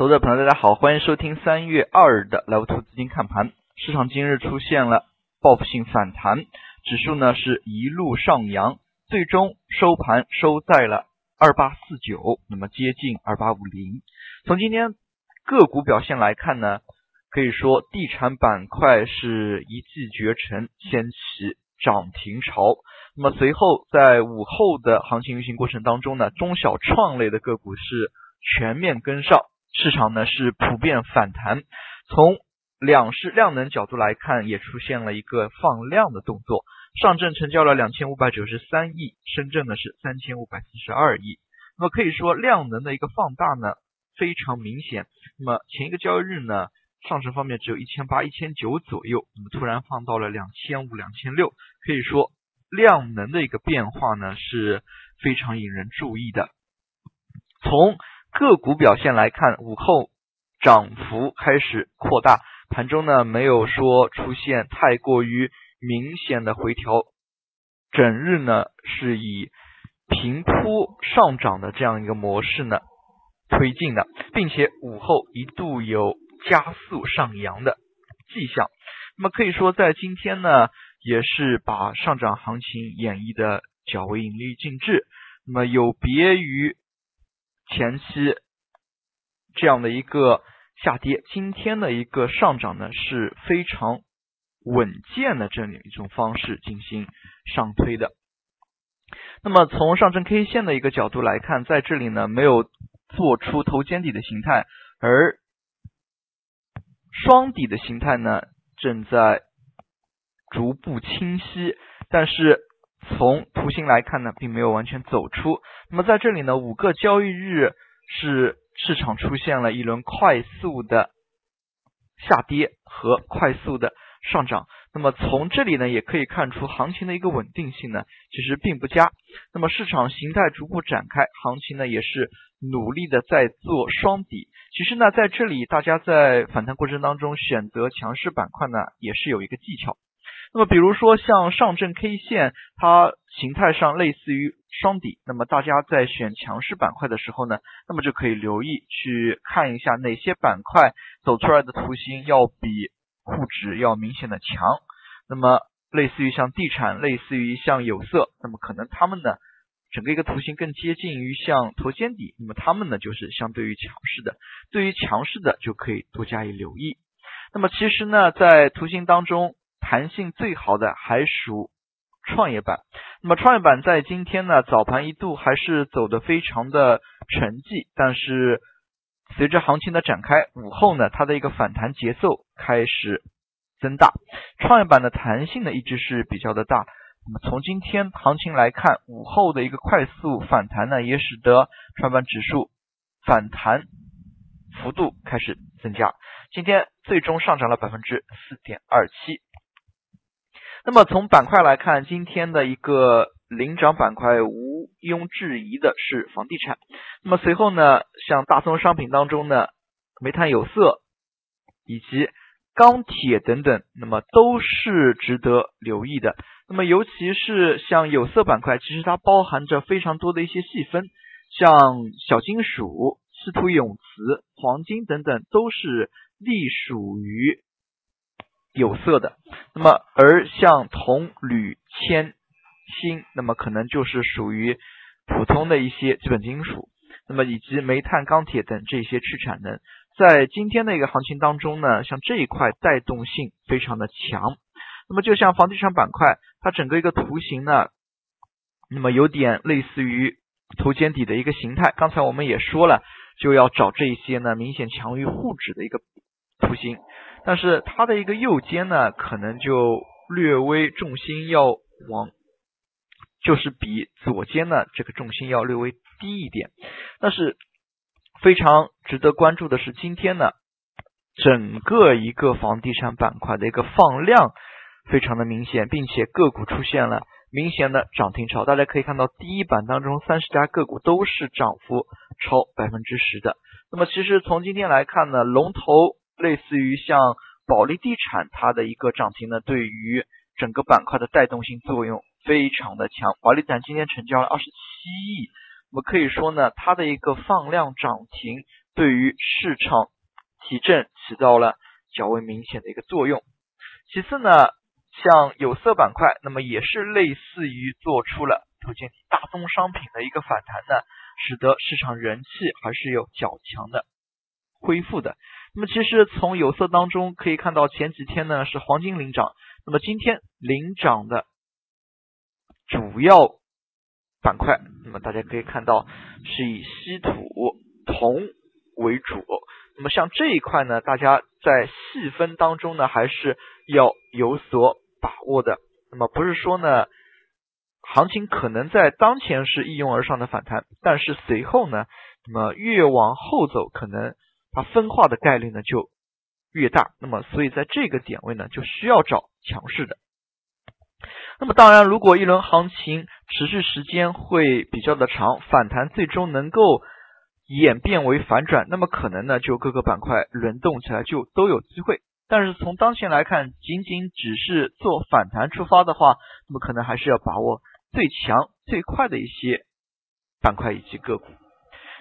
投资者朋友，大家好，欢迎收听三月二日的来图资金看盘。市场今日出现了报复性反弹，指数呢是一路上扬，最终收盘收在了二八四九，那么接近二八五零。从今天个股表现来看呢，可以说地产板块是一骑绝尘，掀起涨停潮。那么随后在午后的行情运行过程当中呢，中小创类的个股是全面跟上。市场呢是普遍反弹，从两市量能角度来看，也出现了一个放量的动作。上证成交了两千五百九十三亿，深圳呢是三千五百四十二亿。那么可以说量能的一个放大呢非常明显。那么前一个交易日呢，上证方面只有一千八、一千九左右，那么突然放到了两千五、两千六，可以说量能的一个变化呢是非常引人注意的。从个股表现来看，午后涨幅开始扩大，盘中呢没有说出现太过于明显的回调，整日呢是以平铺上涨的这样一个模式呢推进的，并且午后一度有加速上扬的迹象。那么可以说，在今天呢也是把上涨行情演绎的较为淋漓尽致。那么有别于。前期这样的一个下跌，今天的一个上涨呢是非常稳健的这样一种方式进行上推的。那么从上证 K 线的一个角度来看，在这里呢没有做出头肩底的形态，而双底的形态呢正在逐步清晰，但是。从图形来看呢，并没有完全走出。那么在这里呢，五个交易日是市场出现了一轮快速的下跌和快速的上涨。那么从这里呢，也可以看出行情的一个稳定性呢，其实并不佳。那么市场形态逐步展开，行情呢也是努力的在做双底。其实呢，在这里大家在反弹过程当中选择强势板块呢，也是有一个技巧。那么，比如说像上证 K 线，它形态上类似于双底。那么大家在选强势板块的时候呢，那么就可以留意去看一下哪些板块走出来的图形要比沪指要明显的强。那么类似于像地产，类似于像有色，那么可能它们呢整个一个图形更接近于像头肩底，那么它们呢就是相对于强势的。对于强势的就可以多加以留意。那么其实呢，在图形当中。弹性最好的还属创业板，那么创业板在今天呢早盘一度还是走的非常的沉寂，但是随着行情的展开，午后呢它的一个反弹节奏开始增大，创业板的弹性呢一直是比较的大。那么从今天行情来看，午后的一个快速反弹呢，也使得创业板指数反弹幅度开始增加，今天最终上涨了百分之四点二七。那么从板块来看，今天的一个领涨板块毋庸置疑的是房地产。那么随后呢，像大宗商品当中呢，煤炭、有色以及钢铁等等，那么都是值得留意的。那么尤其是像有色板块，其实它包含着非常多的一些细分，像小金属、稀土永磁、黄金等等，都是隶属于。有色的，那么而像铜、铝、铅、锌，那么可能就是属于普通的一些基本金属，那么以及煤炭、钢铁等这些去产能，在今天的一个行情当中呢，像这一块带动性非常的强。那么就像房地产板块，它整个一个图形呢，那么有点类似于头肩底的一个形态。刚才我们也说了，就要找这些呢明显强于沪指的一个图形。但是它的一个右肩呢，可能就略微重心要往，就是比左肩呢这个重心要略微低一点。但是非常值得关注的是，今天呢整个一个房地产板块的一个放量非常的明显，并且个股出现了明显的涨停潮。大家可以看到，第一板当中三十家个股都是涨幅超百分之十的。那么其实从今天来看呢，龙头。类似于像保利地产，它的一个涨停呢，对于整个板块的带动性作用非常的强。保利地产今天成交了二十七亿，我们可以说呢，它的一个放量涨停，对于市场提振起到了较为明显的一个作用。其次呢，像有色板块，那么也是类似于做出了头肩底大宗商品的一个反弹呢，使得市场人气还是有较强的恢复的。那么其实从有色当中可以看到，前几天呢是黄金领涨，那么今天领涨的主要板块，那么大家可以看到是以稀土、铜为主。那么像这一块呢，大家在细分当中呢还是要有所把握的。那么不是说呢，行情可能在当前是一拥而上的反弹，但是随后呢，那么越往后走可能。它分化的概率呢就越大，那么所以在这个点位呢就需要找强势的。那么当然，如果一轮行情持续时间会比较的长，反弹最终能够演变为反转，那么可能呢就各个板块轮动起来就都有机会。但是从当前来看，仅仅只是做反弹出发的话，那么可能还是要把握最强最快的一些板块以及个股。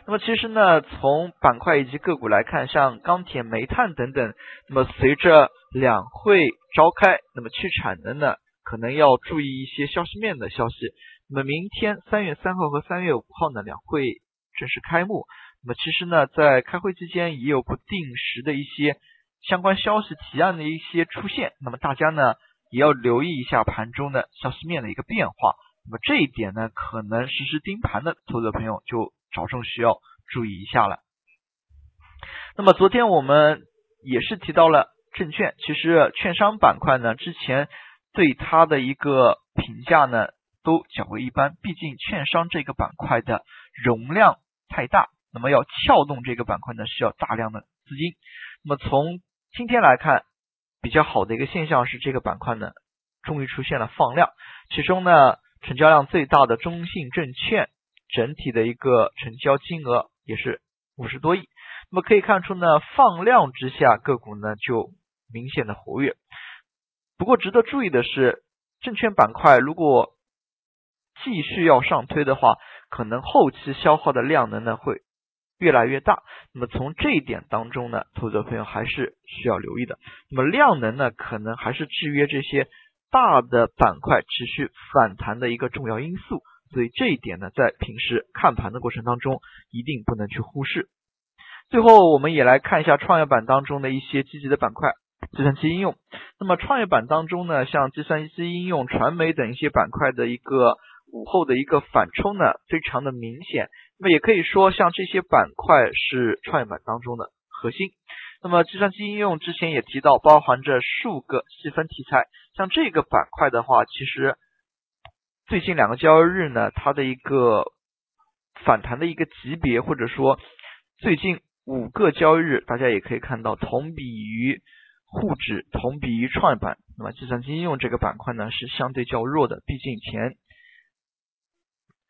那么其实呢，从板块以及个股来看，像钢铁、煤炭等等，那么随着两会召开，那么去产能呢，可能要注意一些消息面的消息。那么明天三月三号和三月五号呢，两会正式开幕。那么其实呢，在开会期间也有不定时的一些相关消息提案的一些出现。那么大家呢，也要留意一下盘中的消息面的一个变化。那么这一点呢，可能实时盯盘的投资者朋友就。着重需要注意一下了。那么昨天我们也是提到了证券，其实券商板块呢，之前对它的一个评价呢都较为一般，毕竟券商这个板块的容量太大，那么要撬动这个板块呢需要大量的资金。那么从今天来看，比较好的一个现象是这个板块呢终于出现了放量，其中呢成交量最大的中信证券。整体的一个成交金额也是五十多亿，那么可以看出呢，放量之下个股呢就明显的活跃。不过值得注意的是，证券板块如果继续要上推的话，可能后期消耗的量能呢会越来越大。那么从这一点当中呢，投资者朋友还是需要留意的。那么量能呢，可能还是制约这些大的板块持续反弹的一个重要因素。所以这一点呢，在平时看盘的过程当中，一定不能去忽视。最后，我们也来看一下创业板当中的一些积极的板块，计算机应用。那么创业板当中呢，像计算机应用、传媒等一些板块的一个午后的一个反抽呢，非常的明显。那么也可以说，像这些板块是创业板当中的核心。那么计算机应用之前也提到，包含着数个细分题材。像这个板块的话，其实。最近两个交易日呢，它的一个反弹的一个级别，或者说最近五个交易日，大家也可以看到，同比于沪指，同比于创业板，那么计算机应用这个板块呢是相对较弱的，毕竟前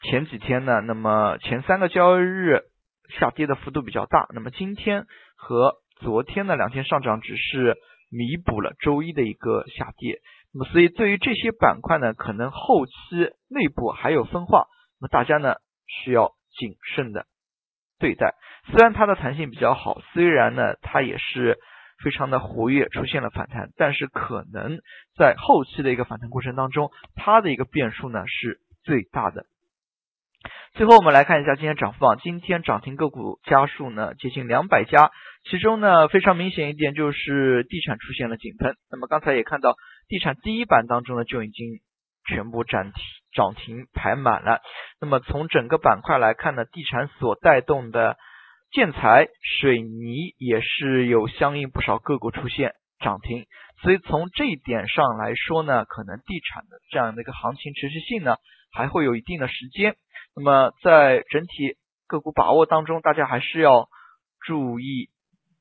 前几天呢，那么前三个交易日下跌的幅度比较大，那么今天和昨天的两天上涨只是弥补了周一的一个下跌。那么，所以对于这些板块呢，可能后期内部还有分化，那么大家呢需要谨慎的对待。虽然它的弹性比较好，虽然呢它也是非常的活跃，出现了反弹，但是可能在后期的一个反弹过程当中，它的一个变数呢是最大的。最后我们来看一下今天涨幅榜，今天涨停个股家数呢接近两百家，其中呢非常明显一点就是地产出现了井喷。那么刚才也看到。地产第一板当中呢，就已经全部涨停涨停排满了。那么从整个板块来看呢，地产所带动的建材、水泥也是有相应不少个股出现涨停。所以从这一点上来说呢，可能地产的这样的一个行情持续性呢，还会有一定的时间。那么在整体个股把握当中，大家还是要注意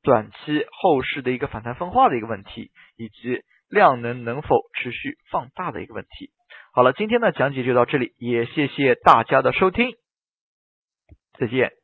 短期后市的一个反弹分化的一个问题，以及。量能能否持续放大的一个问题。好了，今天的讲解就到这里，也谢谢大家的收听，再见。